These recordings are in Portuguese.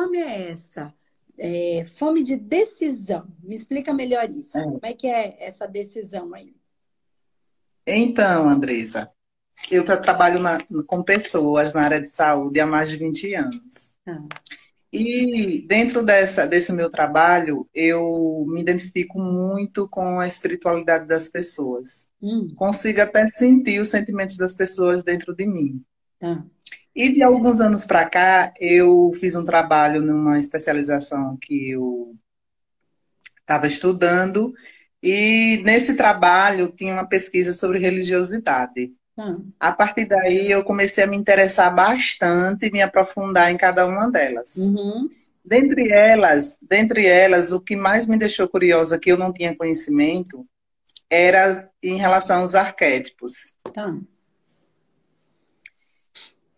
fome é essa? É, fome de decisão. Me explica melhor isso. É. Como é que é essa decisão aí? Então, Andresa, eu trabalho na, com pessoas na área de saúde há mais de 20 anos. Ah. E dentro dessa, desse meu trabalho, eu me identifico muito com a espiritualidade das pessoas. Hum. Consigo até sentir os sentimentos das pessoas dentro de mim. Tá. E de alguns anos para cá, eu fiz um trabalho numa especialização que eu estava estudando, e nesse trabalho tinha uma pesquisa sobre religiosidade. Hum. A partir daí, eu comecei a me interessar bastante e me aprofundar em cada uma delas. Uhum. Dentre elas, dentre elas, o que mais me deixou curiosa, que eu não tinha conhecimento, era em relação aos arquétipos. Tá.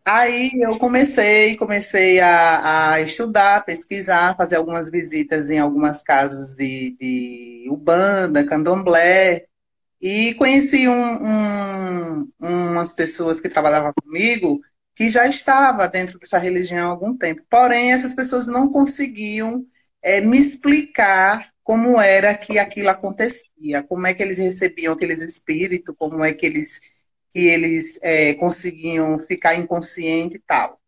Aí eu comecei, comecei a, a, estudar, pesquisar, fazer algumas visitas em algumas casas de, de Ubanda, Candomblé, e conheci um, um, umas pessoas que trabalhavam comigo que já estava dentro dessa religião há algum tempo. Porém, essas pessoas não conseguiam é, me explicar como era que aquilo acontecia, como é que eles recebiam aqueles espíritos, como é que eles, que eles é, conseguiam ficar inconsciente e tal.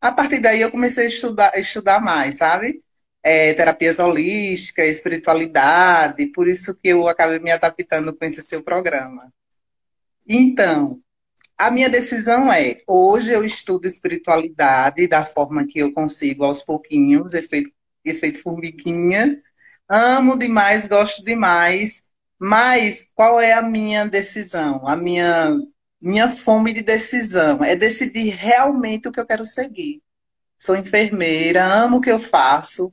A partir daí eu comecei a estudar, estudar mais, sabe? é, terapias holísticas, espiritualidade, por isso que eu acabei me adaptando com esse seu programa. Então, a minha decisão é, hoje eu estudo espiritualidade da forma que eu consigo aos pouquinhos, efeito, efeito formiguinha, amo demais, gosto demais, mas qual é a minha decisão? A minha, minha fome de decisão é decidir realmente o que eu quero seguir. Sou enfermeira, amo o que eu faço,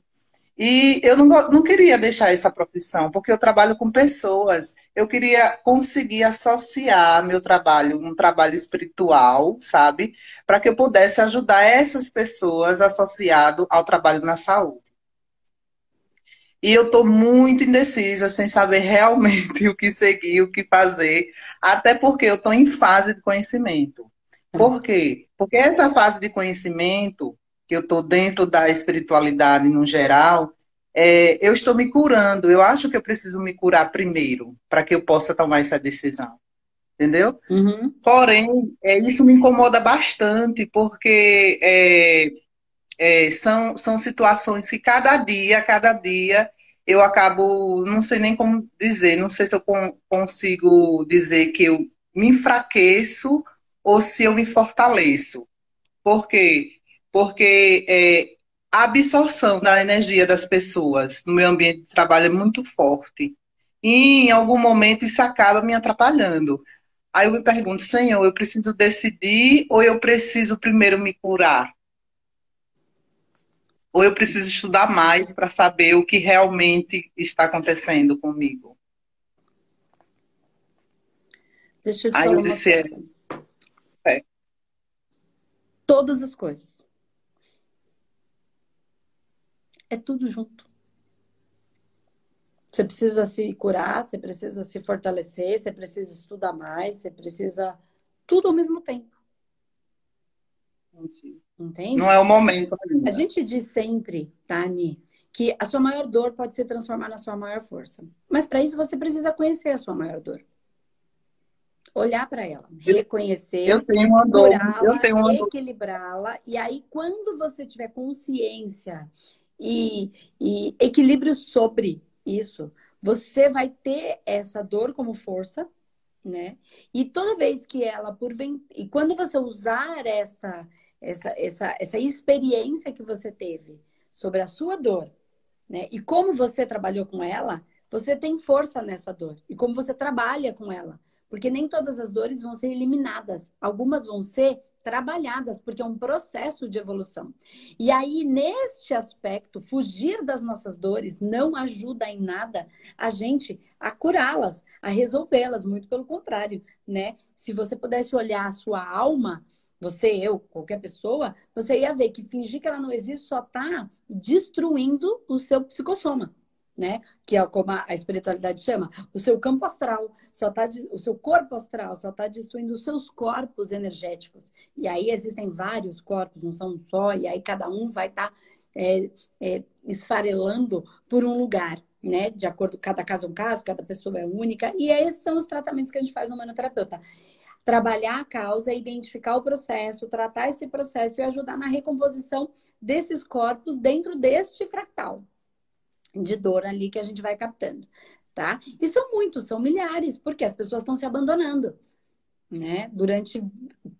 e eu não, não queria deixar essa profissão, porque eu trabalho com pessoas. Eu queria conseguir associar meu trabalho, um trabalho espiritual, sabe? Para que eu pudesse ajudar essas pessoas associado ao trabalho na saúde. E eu estou muito indecisa, sem saber realmente o que seguir, o que fazer, até porque eu estou em fase de conhecimento. Por quê? Porque essa fase de conhecimento que eu estou dentro da espiritualidade no geral, é, eu estou me curando. Eu acho que eu preciso me curar primeiro, para que eu possa tomar essa decisão. Entendeu? Uhum. Porém, é, isso me incomoda bastante, porque é, é, são, são situações que cada dia, cada dia, eu acabo, não sei nem como dizer, não sei se eu consigo dizer que eu me enfraqueço ou se eu me fortaleço. Por quê? porque é, a absorção da energia das pessoas no meu ambiente de trabalho é muito forte. E em algum momento isso acaba me atrapalhando. Aí eu me pergunto, Senhor, eu preciso decidir ou eu preciso primeiro me curar? Ou eu preciso estudar mais para saber o que realmente está acontecendo comigo? Deixa eu te Aí falar eu disse, uma coisa. É. Todas as coisas. é tudo junto. Você precisa se curar, você precisa se fortalecer, você precisa estudar mais, você precisa tudo ao mesmo tempo. Entende? Não é o momento. Ainda. A gente diz sempre, Tani, que a sua maior dor pode se transformar na sua maior força. Mas para isso você precisa conhecer a sua maior dor. Olhar para ela, reconhecer, eu tenho uma dor, eu tenho uma equilibrá-la. E aí, quando você tiver consciência e, e equilíbrio sobre isso. Você vai ter essa dor como força, né? E toda vez que ela por e quando você usar essa essa essa essa experiência que você teve sobre a sua dor, né? E como você trabalhou com ela, você tem força nessa dor. E como você trabalha com ela, porque nem todas as dores vão ser eliminadas, algumas vão ser trabalhadas, porque é um processo de evolução. E aí, neste aspecto, fugir das nossas dores não ajuda em nada a gente a curá-las, a resolvê-las, muito pelo contrário, né? Se você pudesse olhar a sua alma, você, eu, qualquer pessoa, você ia ver que fingir que ela não existe só está destruindo o seu psicossoma né? Que é como a espiritualidade chama, o seu campo astral, só tá o seu corpo astral só está destruindo os seus corpos energéticos. E aí existem vários corpos, não são um só, e aí cada um vai estar tá é, é, esfarelando por um lugar, né? De acordo, cada caso é um caso, cada pessoa é única. E esses são os tratamentos que a gente faz no manoterapeuta. Trabalhar a causa, identificar o processo, tratar esse processo e ajudar na recomposição desses corpos dentro deste fractal de dor ali que a gente vai captando, tá? E são muitos, são milhares, porque as pessoas estão se abandonando né? Durante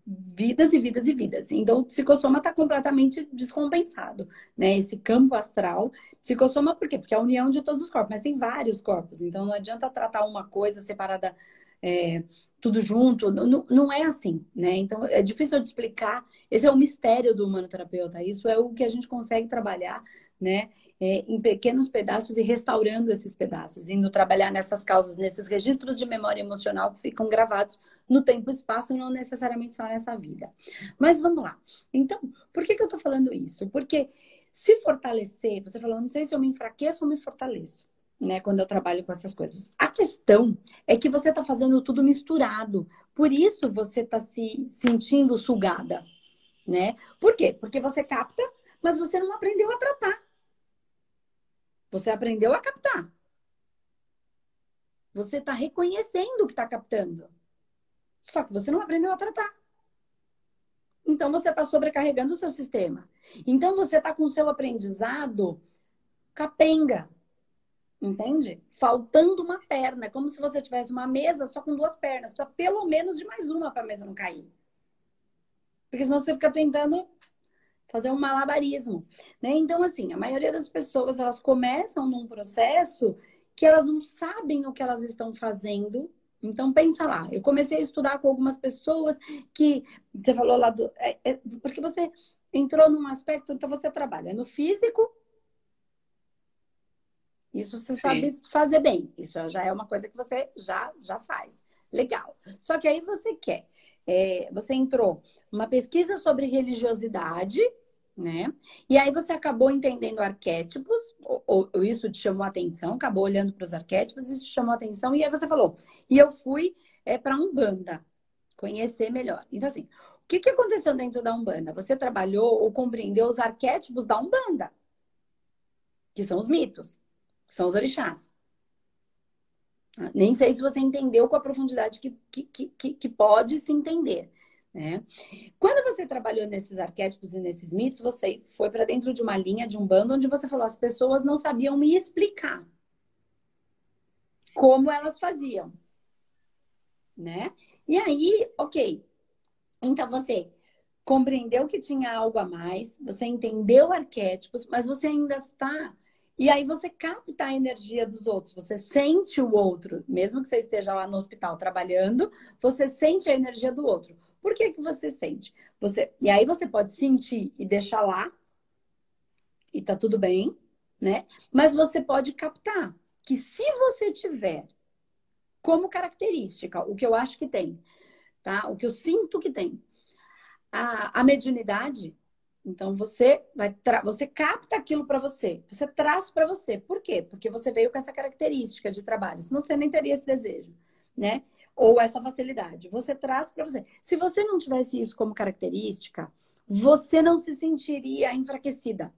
vidas e vidas e vidas. Então, o psicossoma está completamente descompensado, né? Esse campo astral. Psicossoma por quê? Porque é a união de todos os corpos, mas tem vários corpos. Então, não adianta tratar uma coisa separada, é, tudo junto. Não, não é assim, né? Então, é difícil de explicar. Esse é o mistério do humanoterapeuta. Isso é o que a gente consegue trabalhar né, é, em pequenos pedaços e restaurando esses pedaços, indo trabalhar nessas causas, nesses registros de memória emocional que ficam gravados no tempo e espaço, não necessariamente só nessa vida. Mas vamos lá. Então, por que, que eu estou falando isso? Porque se fortalecer, você falou, não sei se eu me enfraqueço ou me fortaleço. Né, quando eu trabalho com essas coisas. A questão é que você está fazendo tudo misturado. Por isso você está se sentindo sugada. Né? Por quê? Porque você capta, mas você não aprendeu a tratar. Você aprendeu a captar. Você está reconhecendo que está captando. Só que você não aprendeu a tratar. Então você está sobrecarregando o seu sistema. Então você está com o seu aprendizado capenga. Entende? Faltando uma perna. Como se você tivesse uma mesa só com duas pernas. Precisa pelo menos de mais uma para a mesa não cair. Porque senão você fica tentando fazer um malabarismo, né? Então, assim, a maioria das pessoas, elas começam num processo que elas não sabem o que elas estão fazendo. Então, pensa lá, eu comecei a estudar com algumas pessoas que, você falou lá do... É, é, porque você entrou num aspecto, então você trabalha no físico, isso você Sim. sabe fazer bem. Isso já é uma coisa que você já, já faz. Legal. Só que aí você quer. É, você entrou uma pesquisa sobre religiosidade, né? E aí você acabou entendendo arquétipos, ou, ou isso te chamou a atenção, acabou olhando para os arquétipos, isso te chamou atenção, e aí você falou, e eu fui é, para Umbanda, conhecer melhor. Então, assim, o que, que aconteceu dentro da Umbanda? Você trabalhou ou compreendeu os arquétipos da Umbanda, que são os mitos, são os orixás. Nem sei se você entendeu com a profundidade que, que, que, que pode se entender. Né? Quando você trabalhou nesses arquétipos e nesses mitos, você foi para dentro de uma linha, de um bando, onde você falou: as pessoas não sabiam me explicar como elas faziam, né? E aí, ok. Então você compreendeu que tinha algo a mais, você entendeu arquétipos, mas você ainda está. E aí você capta a energia dos outros, você sente o outro, mesmo que você esteja lá no hospital trabalhando, você sente a energia do outro. Por que, que você sente? Você, e aí você pode sentir e deixar lá, e tá tudo bem, né? Mas você pode captar que se você tiver como característica, o que eu acho que tem, tá? O que eu sinto que tem, a, a mediunidade, então você vai você capta aquilo para você, você traz para você. Por quê? Porque você veio com essa característica de trabalho, senão você nem teria esse desejo, né? ou essa facilidade. Você traz para você. Se você não tivesse isso como característica, você não se sentiria enfraquecida.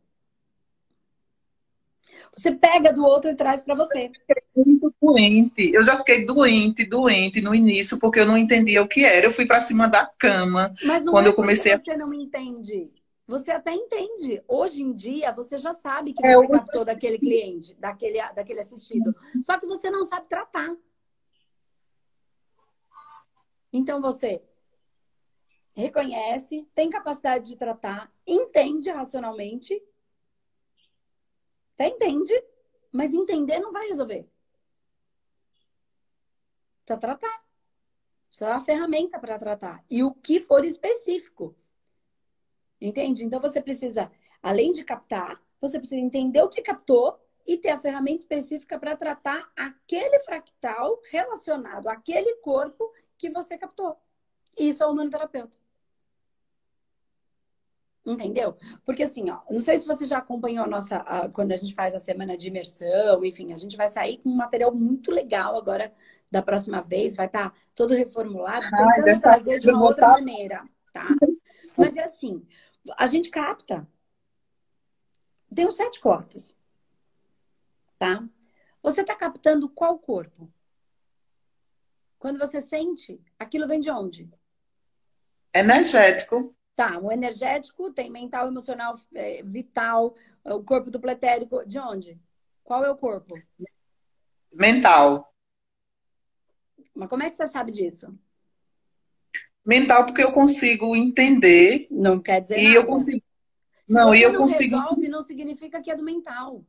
Você pega do outro e traz para você. Eu muito doente. Eu já fiquei doente, doente no início, porque eu não entendia o que era. Eu fui para cima da cama. Mas quando é eu comecei você a... não entende. Você até entende. Hoje em dia, você já sabe que é, você captou daquele cliente, daquele, daquele assistido. Só que você não sabe tratar. Então você reconhece, tem capacidade de tratar, entende racionalmente, até entende, mas entender não vai resolver. Precisa tratar. Precisa dar uma ferramenta para tratar. E o que for específico. Entende? Então você precisa, além de captar, você precisa entender o que captou e ter a ferramenta específica para tratar aquele fractal relacionado àquele corpo que você captou. Isso é o humanoterapeuta. Entendeu? Porque assim, ó, não sei se você já acompanhou a nossa, a, quando a gente faz a semana de imersão, enfim, a gente vai sair com um material muito legal agora da próxima vez, vai estar tá todo reformulado, ah, tentando fazer de uma outra maneira, tá? Mas é assim, a gente capta. Tem os sete corpos. Tá? Você está captando qual corpo? Quando você sente, aquilo vem de onde? Energético. Tá, o energético tem mental, emocional, é, vital, o corpo do pletérico. De onde? Qual é o corpo? Mental. Mas como é que você sabe disso? Mental, porque eu consigo entender. Não quer dizer e nada. eu consigo. não, e eu não consigo. Resolve, não significa que é do mental.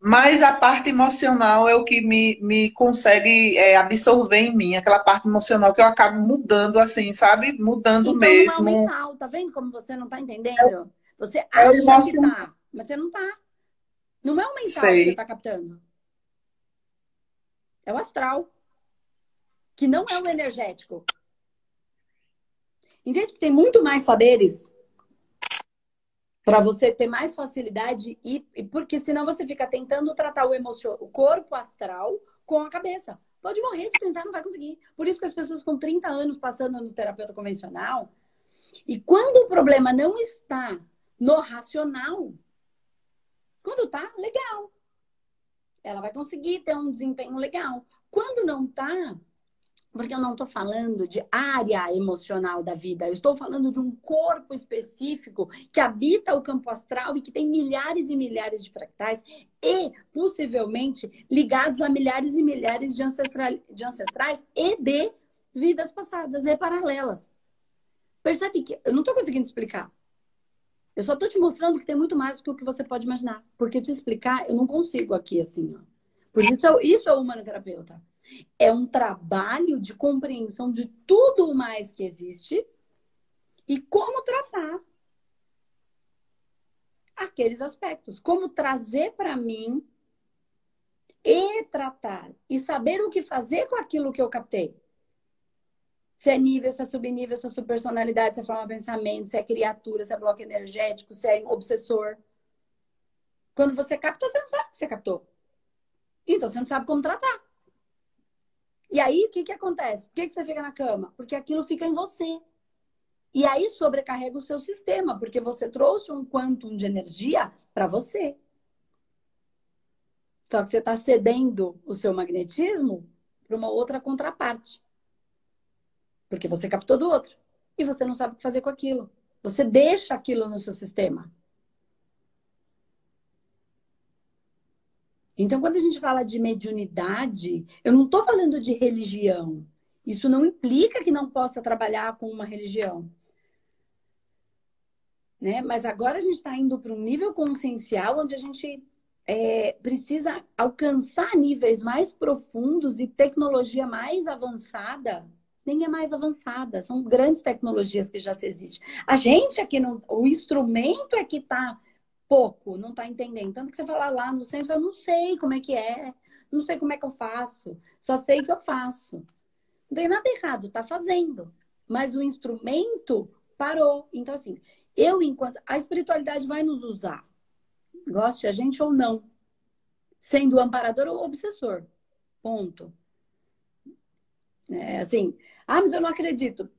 Mas a parte emocional é o que me, me consegue é, absorver em mim, aquela parte emocional que eu acabo mudando, assim, sabe? Mudando então, mesmo. Não é o mental, tá vendo como você não tá entendendo? Você é acha que tá, mas você não tá. Não é o mental Sei. que você tá captando. É o astral. Que não é o energético. Entende que tem muito mais saberes para você ter mais facilidade e, e, porque senão você fica tentando tratar o o corpo astral com a cabeça. Pode morrer se tentar, não vai conseguir. Por isso que as pessoas com 30 anos passando no terapeuta convencional, e quando o problema não está no racional, quando tá, legal. Ela vai conseguir ter um desempenho legal. Quando não tá, porque eu não estou falando de área emocional da vida, eu estou falando de um corpo específico que habita o campo astral e que tem milhares e milhares de fractais e possivelmente ligados a milhares e milhares de, ancestral, de ancestrais e de vidas passadas e paralelas. Percebe que eu não estou conseguindo explicar. Eu só estou te mostrando que tem muito mais do que o que você pode imaginar. Porque te explicar, eu não consigo aqui assim. Ó. Por isso, eu, isso é o humanoterapeuta. É um trabalho de compreensão de tudo o mais que existe e como tratar aqueles aspectos. Como trazer para mim e tratar e saber o que fazer com aquilo que eu captei. Se é nível, se é subnível, se é subpersonalidade, se é forma de pensamento, se é criatura, se é bloco energético, se é obsessor. Quando você capta, você não sabe que você captou. Então você não sabe como tratar. E aí, o que, que acontece? Por que, que você fica na cama? Porque aquilo fica em você. E aí sobrecarrega o seu sistema, porque você trouxe um quantum de energia para você. Só que você está cedendo o seu magnetismo para uma outra contraparte. Porque você captou do outro. E você não sabe o que fazer com aquilo. Você deixa aquilo no seu sistema. Então, quando a gente fala de mediunidade, eu não estou falando de religião. Isso não implica que não possa trabalhar com uma religião. Né? Mas agora a gente está indo para um nível consciencial onde a gente é, precisa alcançar níveis mais profundos e tecnologia mais avançada. Nem é mais avançada, são grandes tecnologias que já se existem. A gente aqui, não, o instrumento é que está pouco, não está entendendo. Tanto que você fala lá no centro, eu não sei como é que é, não sei como é que eu faço, só sei que eu faço. Não tem nada errado, tá fazendo. Mas o instrumento parou. Então, assim, eu, enquanto. A espiritualidade vai nos usar, goste a gente ou não, sendo amparador ou obsessor. Ponto. É, assim, ah, mas eu não acredito.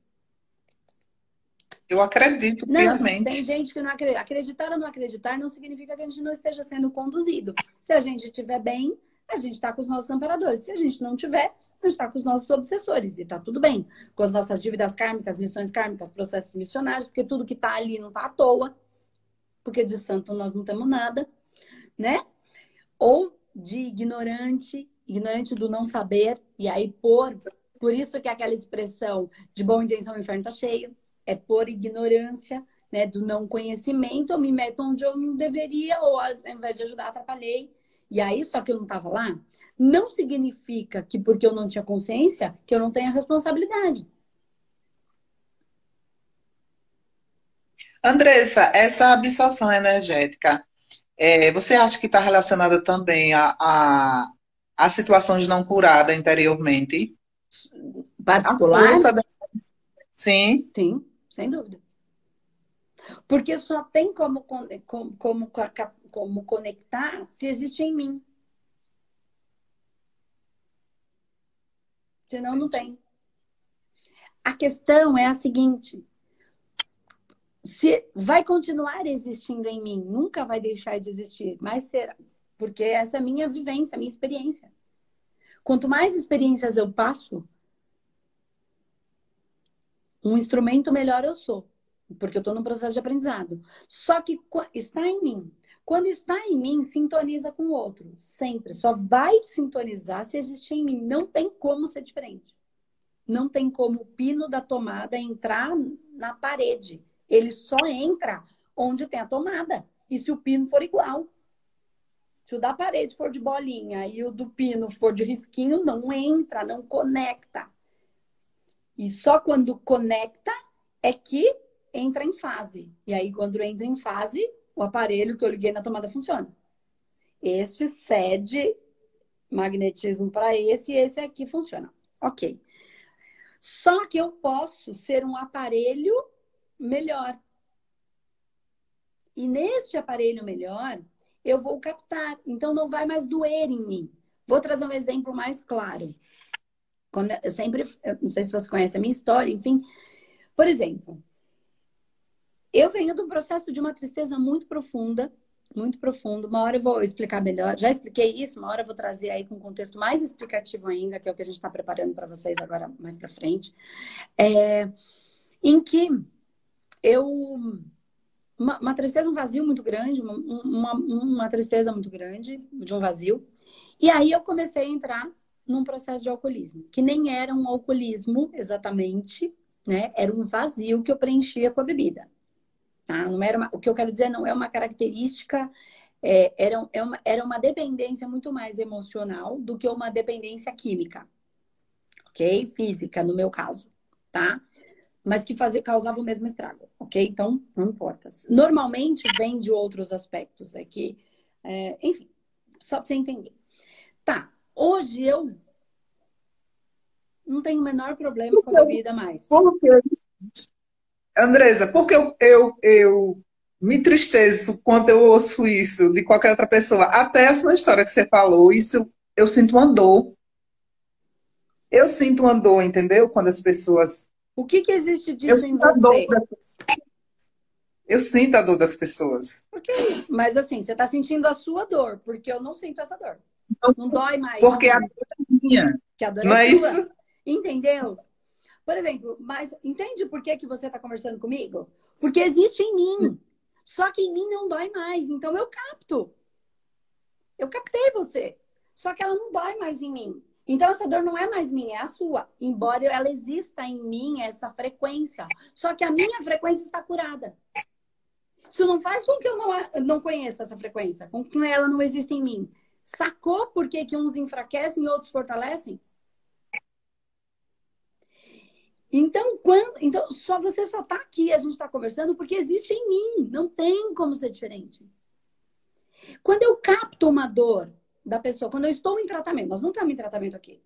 Eu acredito não, piamente. Tem gente que não acredita. Acreditar ou não acreditar não significa que a gente não esteja sendo conduzido. Se a gente estiver bem, a gente está com os nossos amparadores. Se a gente não tiver, a gente está com os nossos obsessores. E está tudo bem. Com as nossas dívidas kármicas, missões kármicas, processos missionários, porque tudo que está ali não está à toa. Porque de santo nós não temos nada, né? Ou de ignorante, ignorante do não saber. E aí, por, por isso que aquela expressão de boa intenção, o inferno está cheio é por ignorância, né, do não conhecimento, eu me meto onde eu não deveria, ou ao invés de ajudar, atrapalhei. E aí, só que eu não estava lá, não significa que porque eu não tinha consciência, que eu não tenha responsabilidade. Andressa, essa absorção energética, é, você acha que está relacionada também a, a, a, situações não curadas anteriormente? Particular? Da... Sim. Sim sem dúvida. Porque só tem como, como, como, como conectar se existe em mim. Senão não tem. A questão é a seguinte: se vai continuar existindo em mim, nunca vai deixar de existir, mas será, porque essa é a minha vivência, a minha experiência. Quanto mais experiências eu passo, um instrumento melhor eu sou, porque eu estou num processo de aprendizado. Só que está em mim. Quando está em mim, sintoniza com o outro, sempre. Só vai sintonizar se existir em mim. Não tem como ser diferente. Não tem como o pino da tomada entrar na parede. Ele só entra onde tem a tomada. E se o pino for igual. Se o da parede for de bolinha e o do pino for de risquinho, não entra, não conecta. E só quando conecta é que entra em fase. E aí, quando entra em fase, o aparelho que eu liguei na tomada funciona. Este cede magnetismo para esse e esse aqui funciona. Ok. Só que eu posso ser um aparelho melhor. E neste aparelho melhor, eu vou captar. Então não vai mais doer em mim. Vou trazer um exemplo mais claro. Como eu sempre, não sei se você conhece a minha história, enfim. Por exemplo, eu venho de um processo de uma tristeza muito profunda, muito profundo. Uma hora eu vou explicar melhor. Já expliquei isso, uma hora eu vou trazer aí com um contexto mais explicativo ainda, que é o que a gente está preparando para vocês agora mais para frente. É, em que eu uma, uma, tristeza, um vazio muito grande, uma, uma, uma, tristeza muito grande, de um vazio. E aí eu comecei a entrar num processo de alcoolismo, que nem era um alcoolismo exatamente, né? Era um vazio que eu preenchia com a bebida. Tá? Não era uma, o que eu quero dizer não é uma característica, é, era, é uma, era uma dependência muito mais emocional do que uma dependência química, ok? Física, no meu caso, tá? mas que fazia, causava o mesmo estrago, ok? Então, não importa. Normalmente vem de outros aspectos, é que, é, enfim, só para você entender. Tá, hoje eu não tenho o menor problema com a bebida mais. Por que? Andresa, porque eu, eu, eu me entristeço quando eu ouço isso de qualquer outra pessoa. Até essa história que você falou, isso eu sinto uma dor. Eu sinto uma dor, entendeu? Quando as pessoas o que, que existe disso eu em você? Eu sinto a dor das pessoas. Ok, mas assim, você está sentindo a sua dor, porque eu não sinto essa dor. Não, não dói mais. Porque a dor é minha. Que a dor não é, é sua. Isso? Entendeu? Por exemplo, mas entende por que, que você está conversando comigo? Porque existe em mim. Só que em mim não dói mais. Então eu capto. Eu captei você. Só que ela não dói mais em mim. Então, essa dor não é mais minha, é a sua. Embora ela exista em mim, essa frequência. Só que a minha frequência está curada. Isso não faz com que eu não, não conheça essa frequência, com que ela não exista em mim. Sacou por que, que uns enfraquecem e outros fortalecem? Então, quando, então, só você só está aqui, a gente está conversando, porque existe em mim. Não tem como ser diferente. Quando eu capto uma dor da pessoa. Quando eu estou em tratamento, nós não estamos em tratamento aqui.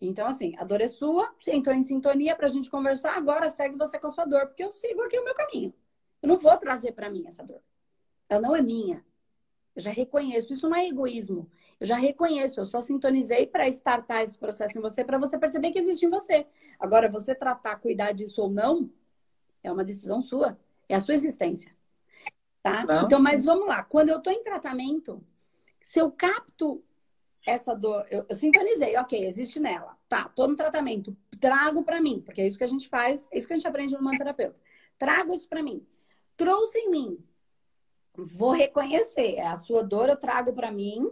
Então, assim, a dor é sua, você entrou em sintonia para a gente conversar, agora segue você com a sua dor, porque eu sigo aqui o meu caminho. Eu não vou trazer para mim essa dor. Ela não é minha. Eu já reconheço. Isso não é egoísmo. Eu já reconheço. Eu só sintonizei para startar esse processo em você, para você perceber que existe em você. Agora, você tratar, cuidar disso ou não, é uma decisão sua. É a sua existência. Tá? Não. Então, mas vamos lá. Quando eu estou em tratamento, se eu capto essa dor, eu, eu, sintonizei, ok, existe nela. Tá, tô no tratamento, trago para mim, porque é isso que a gente faz, é isso que a gente aprende no terapeuta. Trago isso para mim. Trouxe em mim. Vou reconhecer, é a sua dor eu trago para mim,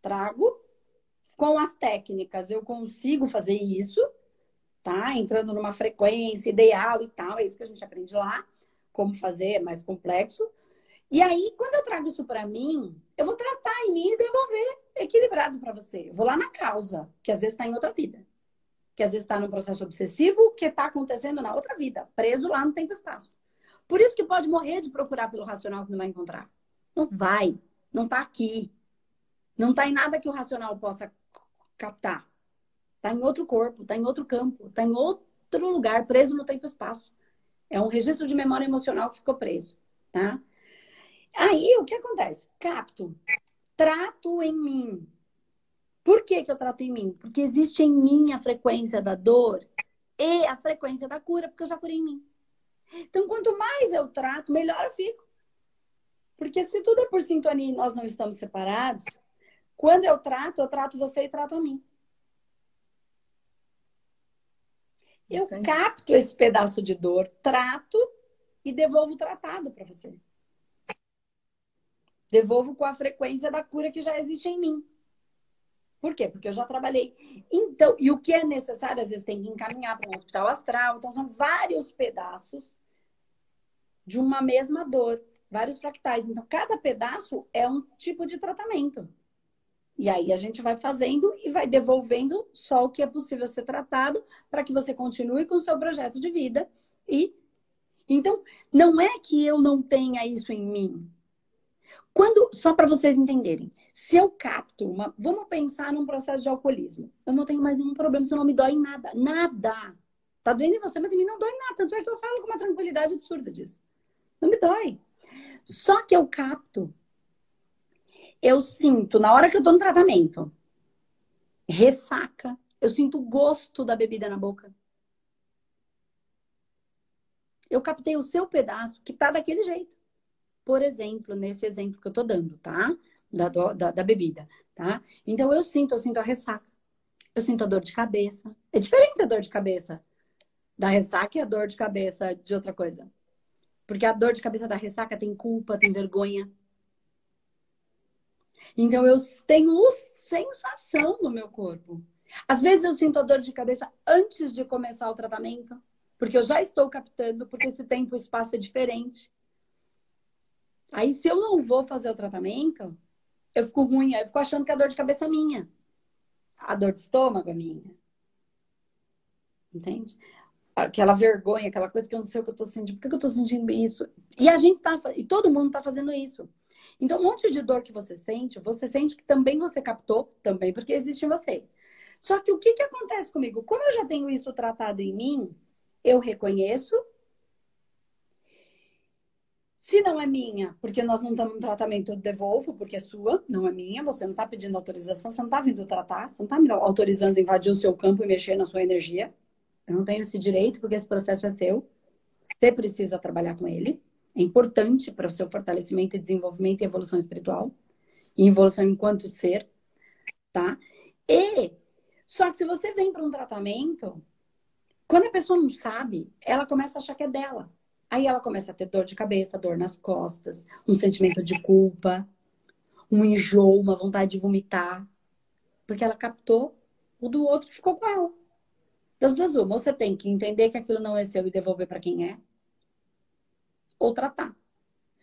trago. Com as técnicas eu consigo fazer isso, tá? Entrando numa frequência ideal e tal, é isso que a gente aprende lá. Como fazer, é mais complexo. E aí, quando eu trago isso para mim, eu vou tratar em mim e devolver equilibrado para você. Eu vou lá na causa, que às vezes está em outra vida. Que às vezes está num processo obsessivo que está acontecendo na outra vida, preso lá no tempo e espaço. Por isso que pode morrer de procurar pelo racional que não vai encontrar. Não vai. Não está aqui. Não está em nada que o racional possa captar. Está em outro corpo, está em outro campo, está em outro lugar, preso no tempo e espaço. É um registro de memória emocional que ficou preso, tá? Aí o que acontece? Capto, trato em mim. Por que, que eu trato em mim? Porque existe em mim a frequência da dor e a frequência da cura, porque eu já curei em mim. Então, quanto mais eu trato, melhor eu fico. Porque se tudo é por sintonia e nós não estamos separados, quando eu trato, eu trato você e trato a mim. Eu Entendi. capto esse pedaço de dor, trato e devolvo tratado para você. Devolvo com a frequência da cura que já existe em mim. Por quê? Porque eu já trabalhei. Então, e o que é necessário, às vezes tem que encaminhar para um hospital astral. Então, são vários pedaços de uma mesma dor, vários fractais. Então, cada pedaço é um tipo de tratamento. E aí a gente vai fazendo e vai devolvendo só o que é possível ser tratado para que você continue com o seu projeto de vida. E então, não é que eu não tenha isso em mim. Quando, só para vocês entenderem, se eu capto uma, vamos pensar num processo de alcoolismo. Eu não tenho mais nenhum problema, isso não me dói em nada, nada. Tá doendo em você, mas em mim não dói nada, tanto é que eu falo com uma tranquilidade absurda disso. Não me dói. Só que eu capto eu sinto, na hora que eu tô no tratamento, ressaca. Eu sinto o gosto da bebida na boca. Eu captei o seu pedaço que tá daquele jeito. Por exemplo, nesse exemplo que eu tô dando, tá? Da, da, da bebida, tá? Então eu sinto, eu sinto a ressaca. Eu sinto a dor de cabeça. É diferente a dor de cabeça da ressaca e a dor de cabeça de outra coisa. Porque a dor de cabeça da ressaca tem culpa, tem vergonha, então eu tenho sensação no meu corpo. Às vezes eu sinto a dor de cabeça antes de começar o tratamento, porque eu já estou captando, porque esse tempo e espaço é diferente. Aí se eu não vou fazer o tratamento, eu fico ruim, aí eu fico achando que a dor de cabeça é minha. A dor de estômago é minha. Entende? Aquela vergonha, aquela coisa que eu não sei o que eu tô sentindo. Por que eu tô sentindo isso? E a gente tá, e todo mundo tá fazendo isso. Então, um monte de dor que você sente, você sente que também você captou, também porque existe em você. Só que o que, que acontece comigo? Como eu já tenho isso tratado em mim, eu reconheço. Se não é minha, porque nós não estamos no tratamento, eu devolvo, porque é sua, não é minha. Você não está pedindo autorização, você não está vindo tratar, você não está me autorizando a invadir o seu campo e mexer na sua energia. Eu não tenho esse direito, porque esse processo é seu. Você precisa trabalhar com ele é importante para o seu fortalecimento e desenvolvimento e evolução espiritual. E evolução enquanto ser, tá? E, só que se você vem para um tratamento, quando a pessoa não sabe, ela começa a achar que é dela. Aí ela começa a ter dor de cabeça, dor nas costas, um sentimento de culpa, um enjoo, uma vontade de vomitar. Porque ela captou o do outro que ficou com ela. Das duas, uma. Você tem que entender que aquilo não é seu e devolver para quem é ou tratar.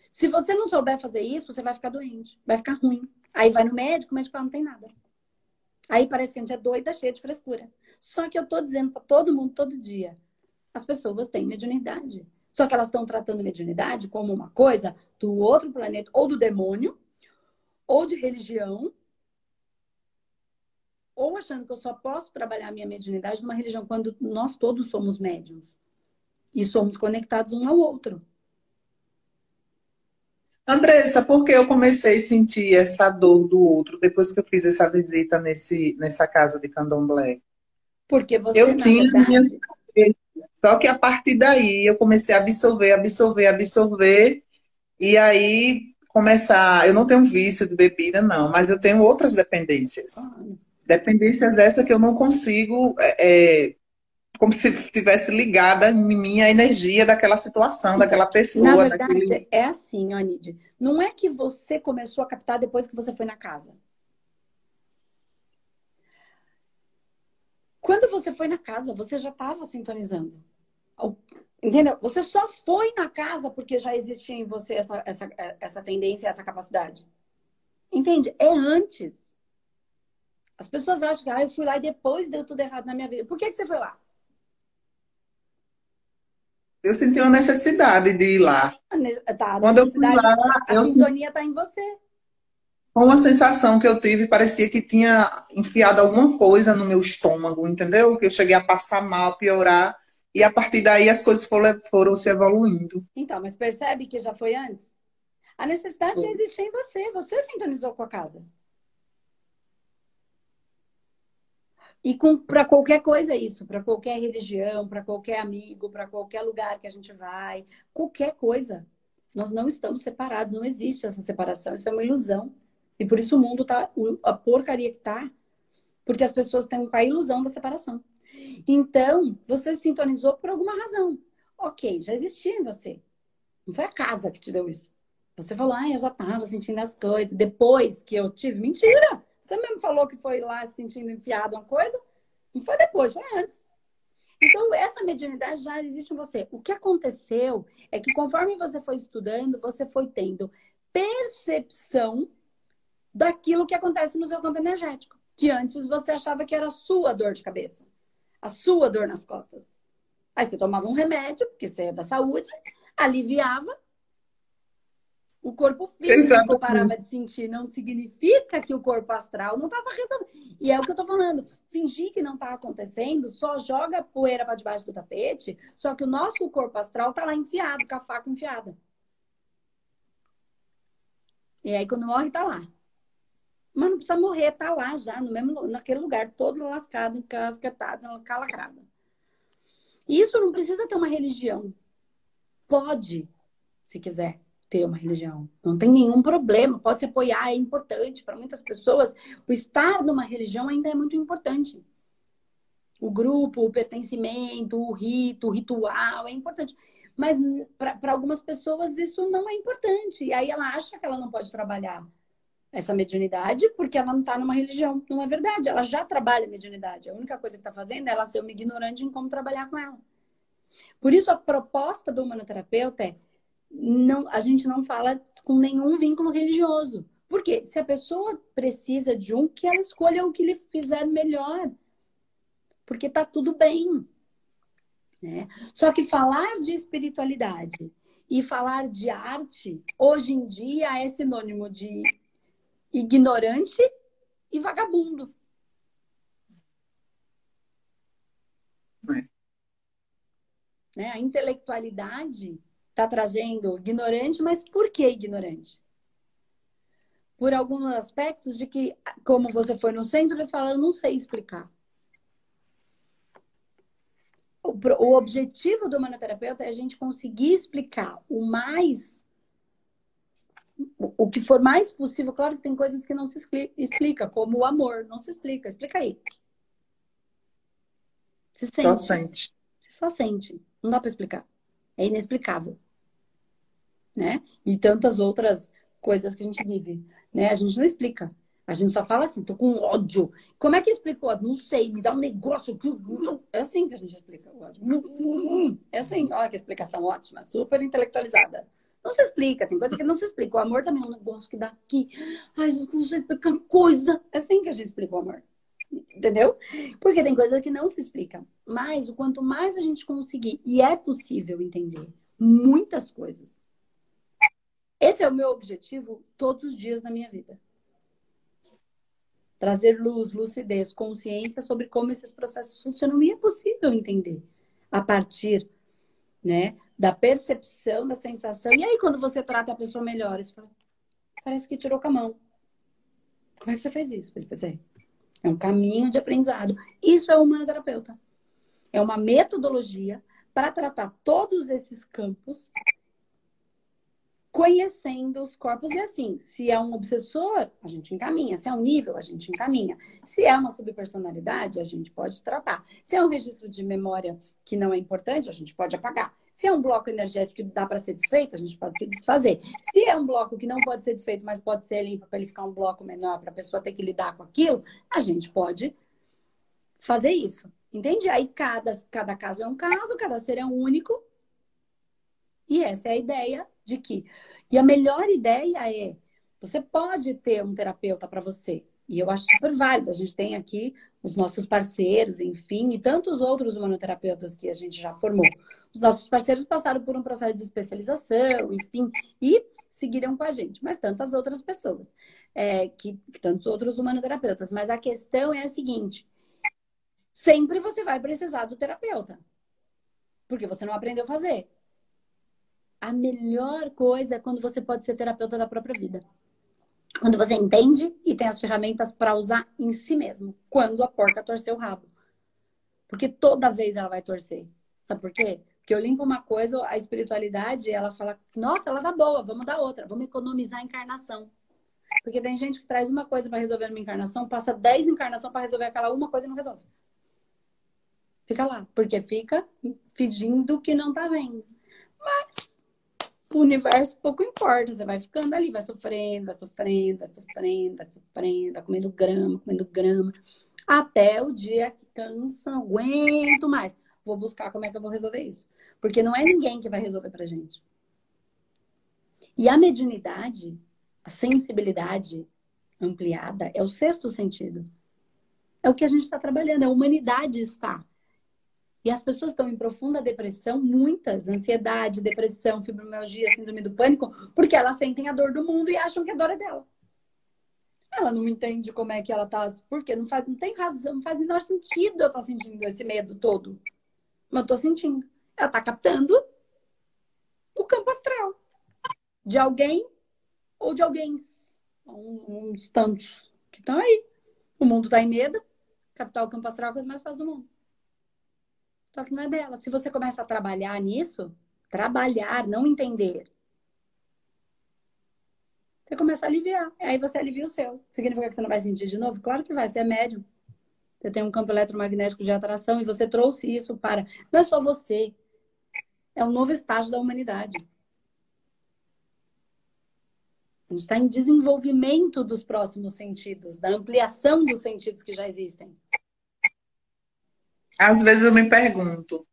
Se você não souber fazer isso, você vai ficar doente, vai ficar ruim. Aí vai no médico, o médico fala, não tem nada. Aí parece que a gente é doida, cheia de frescura. Só que eu tô dizendo para todo mundo todo dia, as pessoas têm mediunidade. Só que elas estão tratando mediunidade como uma coisa do outro planeta, ou do demônio, ou de religião, ou achando que eu só posso trabalhar a minha mediunidade numa religião quando nós todos somos médiums e somos conectados um ao outro. Andressa, por que eu comecei a sentir essa dor do outro depois que eu fiz essa visita nesse, nessa casa de candomblé? Porque você, eu tinha verdade... minha... Só que a partir daí eu comecei a absorver, absorver, absorver. E aí começar. Eu não tenho vício de bebida, não, mas eu tenho outras dependências. Ah. Dependências essa que eu não consigo é, é como se estivesse ligada em mim a energia daquela situação, daquela pessoa. Na verdade, daquele... é assim, Anid. Não é que você começou a captar depois que você foi na casa. Quando você foi na casa, você já estava sintonizando. Entendeu? Você só foi na casa porque já existia em você essa, essa, essa tendência, essa capacidade. Entende? É antes. As pessoas acham que ah, eu fui lá e depois deu tudo errado na minha vida. Por que, que você foi lá? eu senti uma necessidade de ir lá. Tá, Quando eu fui lá, a eu sintonia está em você. Com uma sensação que eu tive, parecia que tinha enfiado alguma coisa no meu estômago, entendeu? Que eu cheguei a passar mal, piorar. E a partir daí as coisas foram, foram se evoluindo. Então, mas percebe que já foi antes? A necessidade Sim. existe em você. Você sintonizou com a casa. E para qualquer coisa é isso, para qualquer religião, para qualquer amigo, para qualquer lugar que a gente vai, qualquer coisa. Nós não estamos separados, não existe essa separação, isso é uma ilusão. E por isso o mundo tá a porcaria que tá, porque as pessoas têm com a ilusão da separação. Então, você se sintonizou por alguma razão. Ok, já existia em você. Não foi a casa que te deu isso. Você falou, ah, eu já estava sentindo as coisas. Depois que eu tive. Mentira! Você mesmo falou que foi lá sentindo enfiado uma coisa. Não foi depois, foi antes. Então, essa mediunidade já existe em você. O que aconteceu é que conforme você foi estudando, você foi tendo percepção daquilo que acontece no seu campo energético. Que antes você achava que era a sua dor de cabeça, a sua dor nas costas. Aí você tomava um remédio, porque você é da saúde, aliviava. O corpo físico parava de sentir não significa que o corpo astral não estava resolvendo. E é o que eu estou falando. Fingir que não está acontecendo só joga poeira para debaixo do tapete, só que o nosso corpo astral está lá enfiado, com a faca enfiada. E aí, quando morre, está lá. Mas não precisa morrer, tá lá já, no mesmo, naquele lugar, todo lascado, encasquetado, calacrado. Isso não precisa ter uma religião. Pode, se quiser ter uma religião. Não tem nenhum problema, pode se apoiar, é importante. Para muitas pessoas, o estar numa religião ainda é muito importante. O grupo, o pertencimento, o rito, o ritual é importante. Mas para algumas pessoas isso não é importante. E aí ela acha que ela não pode trabalhar essa mediunidade porque ela não está numa religião. Não é verdade, ela já trabalha mediunidade. A única coisa que está fazendo é ela ser uma ignorante em como trabalhar com ela. Por isso, a proposta do humanoterapeuta é não, a gente não fala com nenhum vínculo religioso. Porque se a pessoa precisa de um, que ela escolha o que lhe fizer melhor. Porque tá tudo bem. Né? Só que falar de espiritualidade e falar de arte, hoje em dia, é sinônimo de ignorante e vagabundo. É. Né? A intelectualidade está trazendo ignorante, mas por que ignorante? Por alguns aspectos de que, como você foi no centro, eles falaram, não sei explicar. O, o objetivo do humanoterapeuta é a gente conseguir explicar o mais o que for mais possível, claro que tem coisas que não se explica, como o amor, não se explica. Explica aí. Se sente. Só sente. Você só sente. Não dá para explicar. É inexplicável. Né? E tantas outras coisas que a gente vive, né? A gente não explica. A gente só fala assim, tô com ódio. Como é que explica o ódio? Não sei, me dá um negócio. É assim que a gente explica o ódio. É assim, olha que explicação ótima, super intelectualizada. Não se explica, tem coisas que não se explica. O amor também é um negócio que dá aqui. Ai, não sei explicar coisa. É assim que a gente explica o amor. Entendeu? Porque tem coisas que não se explica. Mas o quanto mais a gente conseguir, e é possível entender muitas coisas. Esse é o meu objetivo todos os dias na minha vida. Trazer luz, lucidez, consciência sobre como esses processos funcionam. E é possível entender a partir né? Da percepção, da sensação. E aí, quando você trata a pessoa melhor, você fala, parece que tirou com a mão. Como é que você fez isso? Pois é. É um caminho de aprendizado. Isso é o humanoterapeuta. É uma metodologia para tratar todos esses campos conhecendo os corpos. E assim, se é um obsessor, a gente encaminha. Se é um nível, a gente encaminha. Se é uma subpersonalidade, a gente pode tratar. Se é um registro de memória que não é importante, a gente pode apagar. Se é um bloco energético que dá para ser desfeito, a gente pode se desfazer. Se é um bloco que não pode ser desfeito, mas pode ser limpo para ele ficar um bloco menor, para a pessoa ter que lidar com aquilo, a gente pode fazer isso. Entende? Aí cada, cada caso é um caso, cada ser é um único. E essa é a ideia de que. E a melhor ideia é: você pode ter um terapeuta para você. E eu acho super válido. A gente tem aqui os nossos parceiros, enfim, e tantos outros humanoterapeutas que a gente já formou. Os nossos parceiros passaram por um processo de especialização, enfim, e seguiram com a gente, mas tantas outras pessoas, é, que, que tantos outros humanoterapeutas. Mas a questão é a seguinte: sempre você vai precisar do terapeuta, porque você não aprendeu a fazer. A melhor coisa é quando você pode ser terapeuta da própria vida. Quando você entende e tem as ferramentas para usar em si mesmo. Quando a porca torcer o rabo. Porque toda vez ela vai torcer. Sabe por quê? Porque eu limpo uma coisa, a espiritualidade, ela fala, nossa, ela tá boa, vamos dar outra, vamos economizar a encarnação. Porque tem gente que traz uma coisa para resolver uma encarnação, passa 10 encarnações para resolver aquela uma coisa e não resolve. Fica lá, porque fica fingindo que não tá vendo. Mas o universo pouco importa, você vai ficando ali, vai sofrendo, vai sofrendo, vai sofrendo, vai sofrendo, vai comendo grama, comendo grama, até o dia que cansa, aguento mais. Vou buscar como é que eu vou resolver isso. Porque não é ninguém que vai resolver pra gente. E a mediunidade, a sensibilidade ampliada, é o sexto sentido. É o que a gente está trabalhando, a humanidade está. E as pessoas estão em profunda depressão, muitas, ansiedade, depressão, fibromialgia, síndrome do pânico, porque elas sentem a dor do mundo e acham que a dor é dela. Ela não entende como é que ela tá, porque não faz, não tem razão, não faz o menor sentido eu estar tá sentindo esse medo todo. Mas eu tô sentindo. Ela tá captando o campo astral de alguém ou de alguém, uns tantos que estão aí. O mundo tá em medo, captar o campo astral é a coisa mais fácil do mundo. Só que não é dela. Se você começa a trabalhar nisso, trabalhar, não entender, você começa a aliviar. Aí você alivia o seu. Significa que você não vai sentir de novo? Claro que vai, você é médium. Você tem um campo eletromagnético de atração e você trouxe isso para. Não é só você. É um novo estágio da humanidade. A gente está em desenvolvimento dos próximos sentidos, da ampliação dos sentidos que já existem. Às vezes eu me pergunto,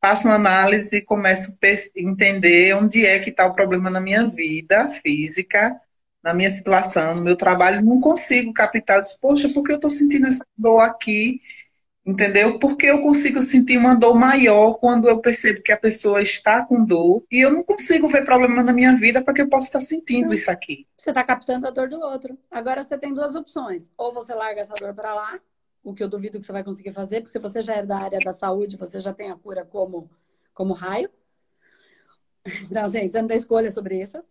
faço uma análise e começo a entender onde é que está o problema na minha vida física, na minha situação, no meu trabalho, não consigo captar. Poxa, por que eu estou sentindo essa dor aqui? Entendeu? Porque eu consigo sentir uma dor maior quando eu percebo que a pessoa está com dor e eu não consigo ver problema na minha vida porque eu posso estar sentindo isso aqui. Você está captando a dor do outro. Agora você tem duas opções. Ou você larga essa dor para lá, o que eu duvido que você vai conseguir fazer, porque se você já é da área da saúde, você já tem a cura como, como raio. Então, assim, você não tem escolha sobre isso.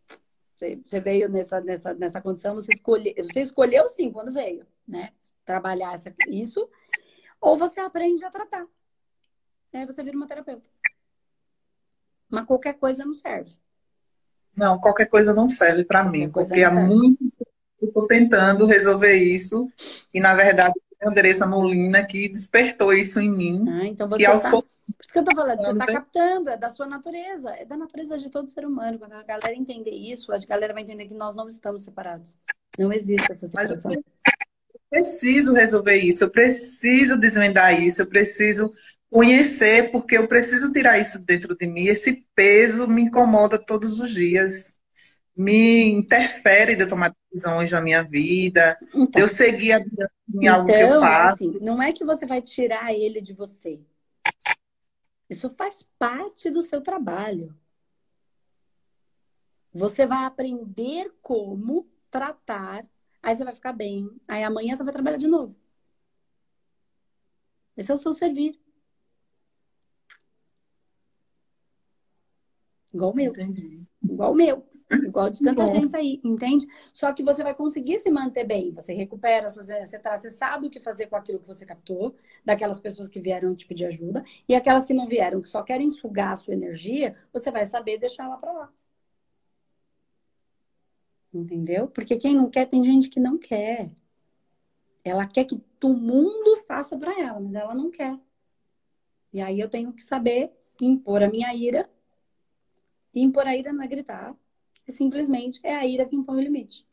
Você, veio nessa, nessa, nessa condição, você, escolhe, você escolheu sim quando veio, né? Trabalhar essa, isso. Ou você aprende a tratar. Aí você vira uma terapeuta. Mas qualquer coisa não serve. Não, qualquer coisa não serve para mim, porque há muito eu estou tentando resolver isso e, na verdade, Andressa Molina que despertou isso em mim. Ah, então você aos tá... Por isso que eu tô falando, você está captando, é da sua natureza, é da natureza de todo ser humano. Quando a galera entender isso, a galera vai entender que nós não estamos separados. Não existe essa situação. eu preciso resolver isso, eu preciso desvendar isso, eu preciso conhecer, porque eu preciso tirar isso dentro de mim. Esse peso me incomoda todos os dias me interfere de eu tomar decisões na minha vida, então, eu seguir a vida em então, algo que eu então, faço. Assim, não é que você vai tirar ele de você. Isso faz parte do seu trabalho. Você vai aprender como tratar, aí você vai ficar bem, aí amanhã você vai trabalhar de novo. Esse é o seu servir. Igual o meu. Entendi. Igual o meu. Igual de tanta gente aí, entende? Só que você vai conseguir se manter bem. Você recupera, você, tá, você sabe o que fazer com aquilo que você captou, daquelas pessoas que vieram te pedir ajuda, e aquelas que não vieram, que só querem sugar a sua energia, você vai saber deixar ela pra lá. Entendeu? Porque quem não quer, tem gente que não quer. Ela quer que o mundo faça para ela, mas ela não quer. E aí eu tenho que saber impor a minha ira. E impor a ira não é gritar, simplesmente é a ira que impõe o limite.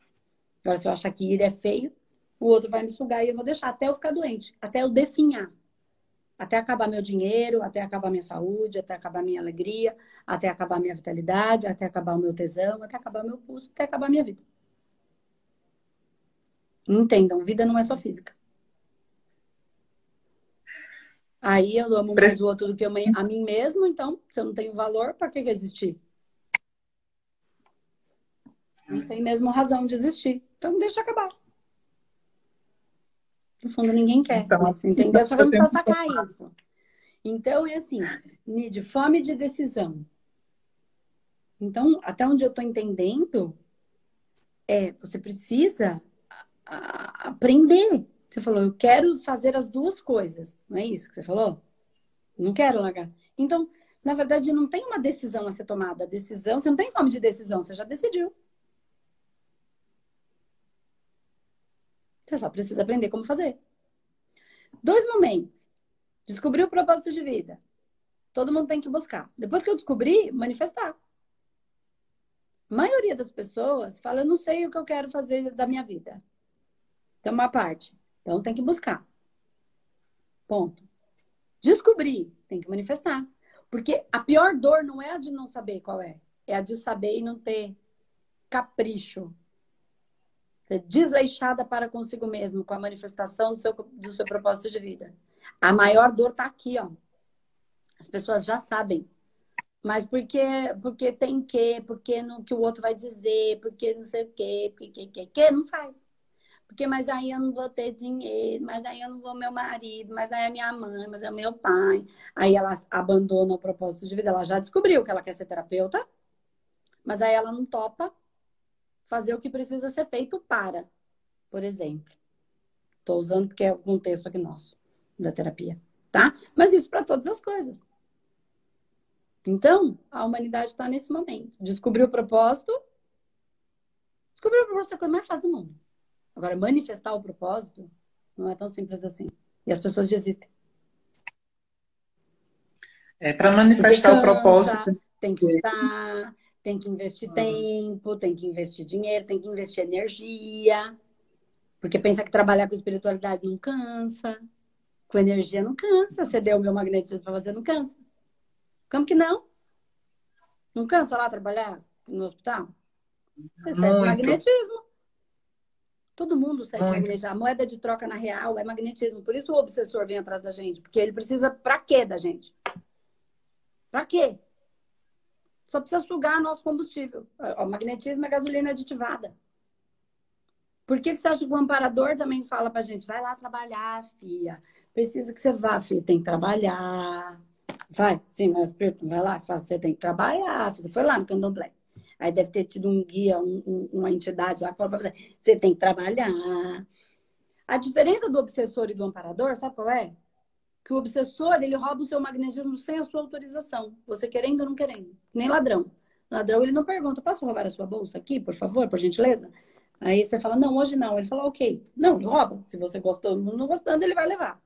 Agora, se eu achar que ira é feio, o outro vai me sugar e eu vou deixar até eu ficar doente, até eu definhar. Até acabar meu dinheiro, até acabar minha saúde, até acabar minha alegria, até acabar minha vitalidade, até acabar o meu tesão, até acabar meu pulso, até acabar minha vida. Entendam, vida não é só física. Aí eu amo mais o outro do que a mim mesmo, então, se eu não tenho valor, para que, que existir? Não tem mesmo razão de existir. Então deixa acabar. No fundo, ninguém quer então, isso, entendeu? Só que não precisa sacar isso. Então, é assim, de fome de decisão. Então, até onde eu estou entendendo, é, você precisa aprender. Você falou, eu quero fazer as duas coisas. Não é isso que você falou? Não quero largar. Então, na verdade, não tem uma decisão a ser tomada. A decisão, você não tem fome de decisão, você já decidiu. Você só precisa aprender como fazer. Dois momentos. Descobrir o propósito de vida. Todo mundo tem que buscar. Depois que eu descobri, manifestar. A maioria das pessoas fala, eu não sei o que eu quero fazer da minha vida. Então, uma parte. Então, tem que buscar. Ponto. Descobrir, tem que manifestar. Porque a pior dor não é a de não saber qual é, é a de saber e não ter capricho. Ser desleixada para consigo mesmo, com a manifestação do seu, do seu propósito de vida. A maior dor está aqui, ó. As pessoas já sabem. Mas porque, porque tem que, porque no que o outro vai dizer, porque não sei o quê, porque que, que, não faz. Porque, mas aí eu não vou ter dinheiro, mas aí eu não vou meu marido, mas aí é minha mãe, mas é meu pai. Aí ela abandona o propósito de vida. Ela já descobriu que ela quer ser terapeuta, mas aí ela não topa fazer o que precisa ser feito para, por exemplo. Estou usando porque é o contexto aqui nosso da terapia, tá? Mas isso para todas as coisas. Então, a humanidade está nesse momento. Descobrir o propósito. Descobrir o propósito é a coisa mais fácil do mundo. Agora, manifestar o propósito não é tão simples assim. E as pessoas desistem. É, para manifestar cansa, o propósito. Tem que estar, tem que investir uhum. tempo, tem que investir dinheiro, tem que investir energia. Porque pensa que trabalhar com espiritualidade não cansa. Com energia não cansa. Você deu o meu magnetismo para você, não cansa. Como que não? Não cansa lá trabalhar no hospital? Você magnetismo. Todo mundo segue magnetismo. A moeda de troca na real é magnetismo. Por isso o obsessor vem atrás da gente. Porque ele precisa pra quê da gente? Pra quê? Só precisa sugar nosso combustível. O magnetismo é gasolina aditivada. Por que, que você acha que o amparador também fala pra gente? Vai lá trabalhar, filha. Precisa que você vá, filha. Tem que trabalhar. Vai, sim, mas espírito, vai lá, você tem que trabalhar. Você foi lá no candomblé. Aí deve ter tido um guia, um, um, uma entidade lá que falou pra você, você tem que trabalhar. A diferença do obsessor e do amparador, sabe qual é? Que o obsessor, ele rouba o seu magnetismo sem a sua autorização. Você querendo ou não querendo. Nem ladrão. Ladrão, ele não pergunta, posso roubar a sua bolsa aqui, por favor, por gentileza? Aí você fala, não, hoje não. Ele fala, ok. Não, ele rouba. Se você gostou ou não gostando, ele vai levar.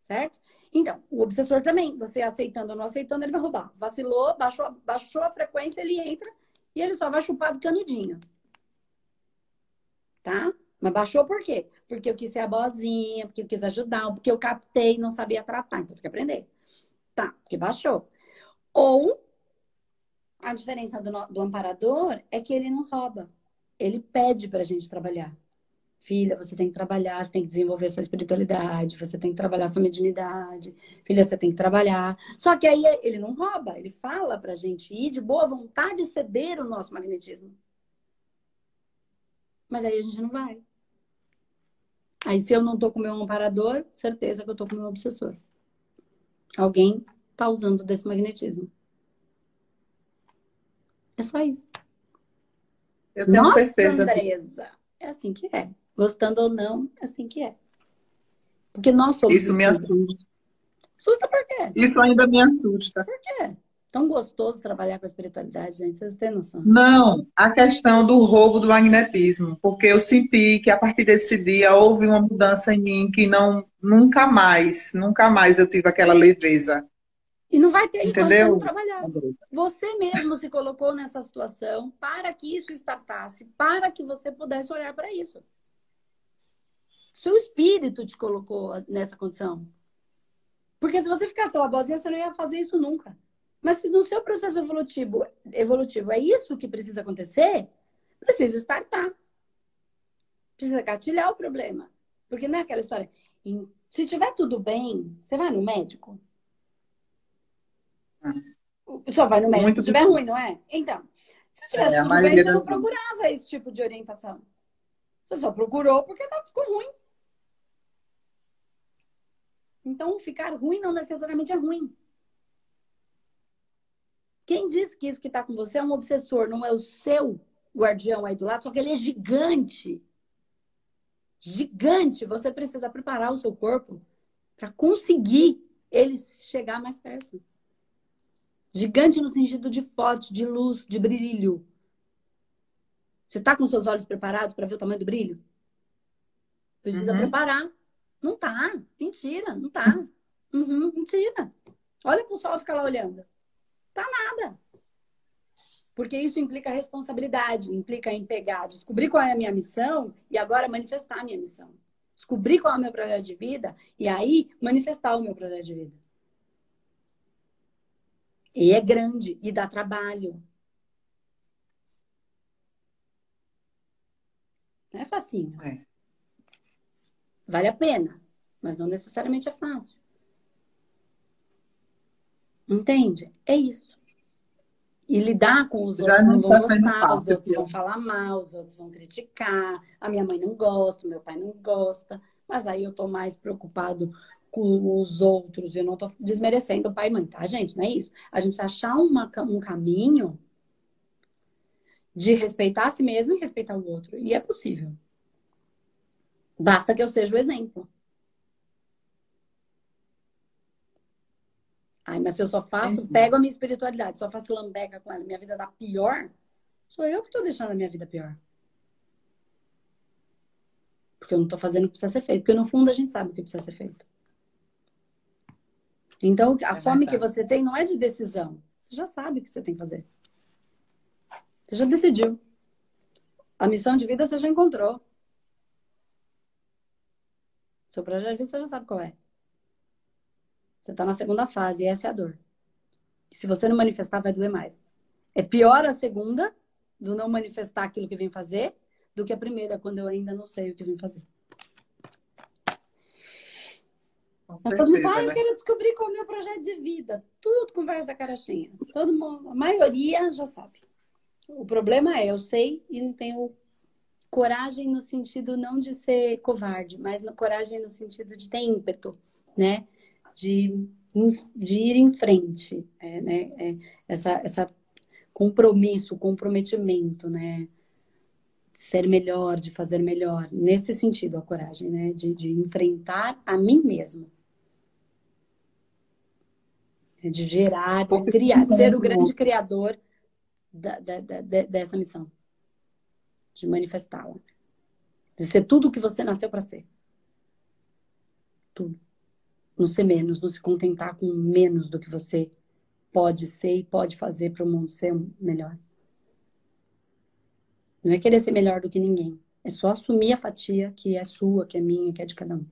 Certo? Então, o obsessor também, você aceitando ou não aceitando, ele vai roubar. Vacilou, baixou, baixou a frequência, ele entra e ele só vai chupar do canudinho. Tá? Mas baixou por quê? Porque eu quis ser a boazinha, porque eu quis ajudar, porque eu captei e não sabia tratar. Então tem que aprender. Tá, porque baixou. Ou a diferença do, do amparador é que ele não rouba. Ele pede pra gente trabalhar. Filha, você tem que trabalhar, você tem que desenvolver sua espiritualidade, você tem que trabalhar sua mediunidade. Filha, você tem que trabalhar. Só que aí ele não rouba, ele fala pra gente ir de boa vontade ceder o nosso magnetismo. Mas aí a gente não vai. Aí se eu não tô com meu amparador, certeza que eu tô com o meu obsessor. Alguém tá usando desse magnetismo. É só isso. Eu tenho Nossa, certeza. Andresa, é assim que é. Gostando ou não, é assim que é. Porque nós somos. Isso me assusta. Assusta por quê? Isso ainda me assusta. Por quê? Tão gostoso trabalhar com a espiritualidade, gente. Vocês têm noção? Não, a questão do roubo do magnetismo. Porque eu senti que a partir desse dia houve uma mudança em mim que não, nunca mais, nunca mais eu tive aquela leveza. E não vai ter Entendeu? enquanto trabalhar. Você mesmo se colocou nessa situação para que isso startasse, para que você pudesse olhar para isso. Seu espírito te colocou nessa condição. Porque se você ficasse lá boazinha, você não ia fazer isso nunca. Mas se no seu processo evolutivo, evolutivo é isso que precisa acontecer, precisa startar. Precisa gatilhar o problema. Porque não é aquela história. Se tiver tudo bem, você vai no médico? Só vai no médico Muito se tiver ruim, não é? Então, se tivesse é, tudo bem, você não procurava esse tipo de orientação. Você só procurou porque ficou ruim. Então, ficar ruim não necessariamente é ruim. Quem disse que isso que está com você é um obsessor, não é o seu guardião aí do lado, só que ele é gigante. Gigante. Você precisa preparar o seu corpo para conseguir ele chegar mais perto. Gigante no sentido de forte, de luz, de brilho. Você está com seus olhos preparados para ver o tamanho do brilho? Precisa uhum. preparar. Não tá. Mentira, não tá. Uhum, mentira. Olha pro sol e fica lá olhando. Tá nada. Porque isso implica responsabilidade, implica em pegar, descobrir qual é a minha missão e agora manifestar a minha missão. Descobrir qual é o meu projeto de vida e aí manifestar o meu projeto de vida. E é grande e dá trabalho. Não é facinho. É. Vale a pena, mas não necessariamente é fácil. Entende? É isso. E lidar com os Já outros não vão tá gostar, os outros vão falar mal, os outros vão criticar. A minha mãe não gosta, o meu pai não gosta. Mas aí eu tô mais preocupado com os outros. Eu não tô desmerecendo o pai e mãe, tá, gente? Não é isso. A gente achar uma, um caminho de respeitar a si mesmo e respeitar o outro. E é possível. Basta que eu seja o exemplo. Ai, mas se eu só faço, é pego a minha espiritualidade, só faço lambeca com ela, minha vida dá pior, sou eu que estou deixando a minha vida pior. Porque eu não estou fazendo o que precisa ser feito. Porque no fundo a gente sabe o que precisa ser feito. Então, a é fome verdade. que você tem não é de decisão. Você já sabe o que você tem que fazer. Você já decidiu. A missão de vida você já encontrou. Seu projeto de vida você já sabe qual é. Você está na segunda fase e essa é a dor. E se você não manifestar, vai doer mais. É pior a segunda, do não manifestar aquilo que vem fazer, do que a primeira, quando eu ainda não sei o que vem fazer. Mas todo mundo ah, eu quero descobrir qual é o meu projeto de vida. Tudo conversa da cara cheia. Todo mundo, a maioria já sabe. O problema é, eu sei e não tenho coragem no sentido não de ser covarde, mas no, coragem no sentido de ter ímpeto, né? De, de ir em frente, é, né? É, essa, essa compromisso, comprometimento, né? De ser melhor, de fazer melhor. Nesse sentido, a coragem, né? De, de enfrentar a mim mesmo. É de gerar, de criar, de ser o grande criador da, da, da, dessa missão. De manifestá-la. De ser tudo o que você nasceu para ser. Tudo não ser menos, não se contentar com menos do que você pode ser e pode fazer para o mundo ser melhor. Não é querer ser melhor do que ninguém. É só assumir a fatia que é sua, que é minha, que é de cada um.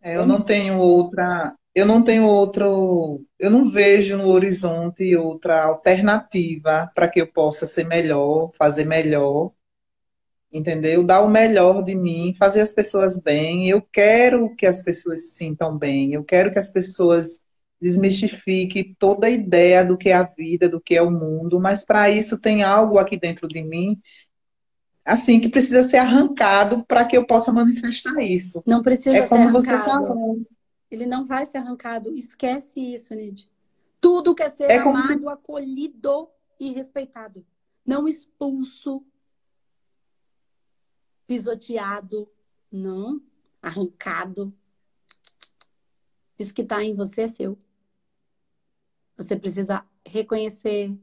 É, eu não tenho outra, eu não tenho outro, eu não vejo no horizonte outra alternativa para que eu possa ser melhor, fazer melhor, entendeu? Dar o melhor de mim, fazer as pessoas bem. Eu quero que as pessoas se sintam bem. Eu quero que as pessoas desmistifiquem toda a ideia do que é a vida, do que é o mundo. Mas para isso tem algo aqui dentro de mim, assim, que precisa ser arrancado para que eu possa manifestar isso. Não precisa é ser como arrancado. Você falou. Ele não vai ser arrancado. Esquece isso, Nid. Tudo quer ser é amado, se... acolhido e respeitado. Não expulso, pisoteado, não, arrancado. Isso que está em você é seu. Você precisa reconhecer,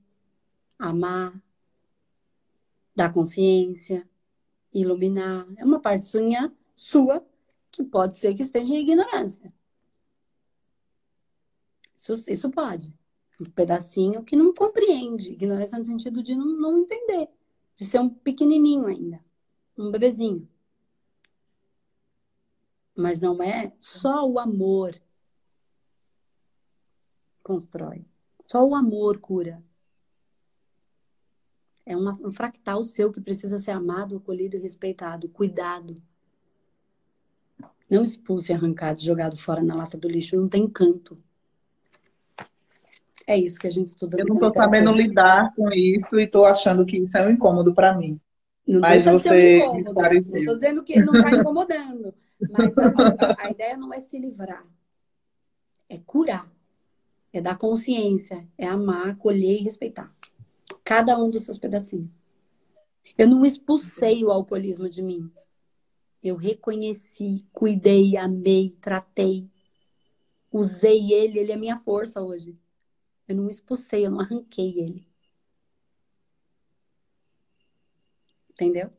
amar, dar consciência, iluminar. É uma parte sua, sua que pode ser que esteja em ignorância. Isso, isso pode. Um pedacinho que não compreende. Ignorância no sentido de não, não entender. De ser um pequenininho ainda um bebezinho. Mas não é só o amor constrói. Só o amor cura. É uma, um fractal seu que precisa ser amado, acolhido e respeitado, cuidado. Não expulso e arrancado, jogado fora na lata do lixo, não tem canto. É isso que a gente estuda. Eu não estou sabendo lidar com isso e estou achando que isso é um incômodo para mim. Não mas você um esclareceu. Estou dizendo que não está incomodando. mas a, a, ideia não é se livrar. É curar. É dar consciência. É amar, acolher e respeitar. Cada um dos seus pedacinhos. Eu não expulsei o alcoolismo de mim. Eu reconheci, cuidei, amei, tratei. Usei ele, ele é minha força hoje. Eu não expulsei, eu não arranquei ele. Entendeu?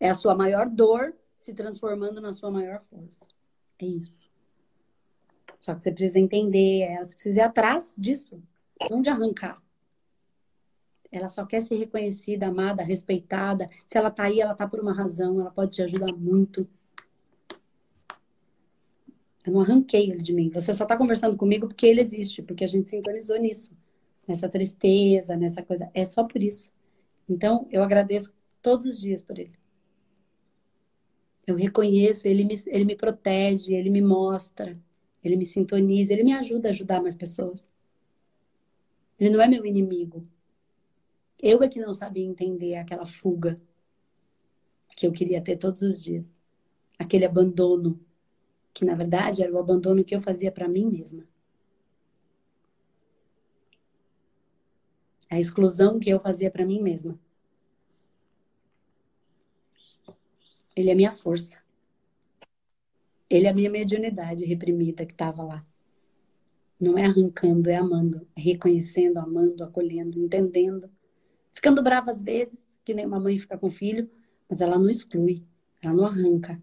É a sua maior dor se transformando na sua maior força. É isso. Só que você precisa entender ela, você precisa ir atrás disso, não de arrancar. Ela só quer ser reconhecida, amada, respeitada. Se ela tá aí, ela tá por uma razão, ela pode te ajudar muito. Eu não arranquei ele de mim. Você só tá conversando comigo porque ele existe, porque a gente sintonizou nisso. Nessa tristeza, nessa coisa. É só por isso. Então, eu agradeço todos os dias por ele. Eu reconheço, ele me, ele me protege, ele me mostra, ele me sintoniza, ele me ajuda a ajudar mais pessoas. Ele não é meu inimigo. Eu é que não sabia entender aquela fuga que eu queria ter todos os dias. Aquele abandono, que na verdade era o abandono que eu fazia para mim mesma. A exclusão que eu fazia para mim mesma. Ele é minha força. Ele é a minha mediunidade reprimida que estava lá. Não é arrancando, é amando, é reconhecendo, amando, acolhendo, entendendo ficando brava às vezes, que nem uma mãe fica com o filho, mas ela não exclui, ela não arranca.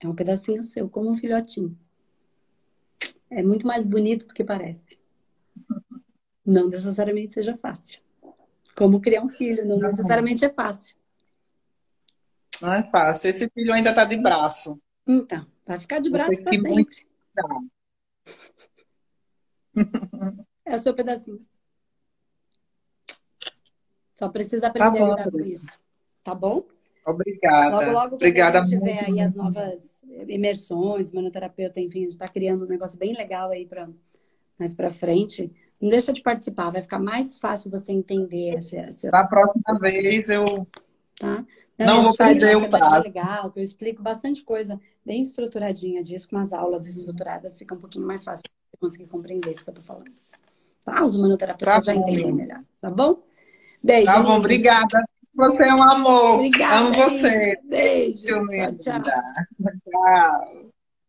É um pedacinho seu, como um filhotinho. É muito mais bonito do que parece. Não necessariamente seja fácil. Como criar um filho, não necessariamente é fácil. Não é fácil. Esse filho ainda está de braço. Então, vai ficar de braço para sempre. É o seu pedacinho. Só precisa tá aprender tá bom, a lidar com isso. Tá bom? Obrigada. Logo, logo, Obrigada a gente tiver aí as novas imersões, manoterapeuta, enfim, a gente está criando um negócio bem legal aí para mais para frente. Não deixa de participar, vai ficar mais fácil você entender. Essa, essa... Da próxima vez eu tá? Não, não vou perder o prazo. legal, que eu explico bastante coisa bem estruturadinha disso, com as aulas estruturadas, fica um pouquinho mais fácil você conseguir compreender isso que eu tô falando. Tá? Os manoterapeutas tá já entendem melhor, tá bom? Beijo. Tá bom, obrigada. Você é um amor. Obrigada. Amo você. Beijo. Tchau, tchau. tchau.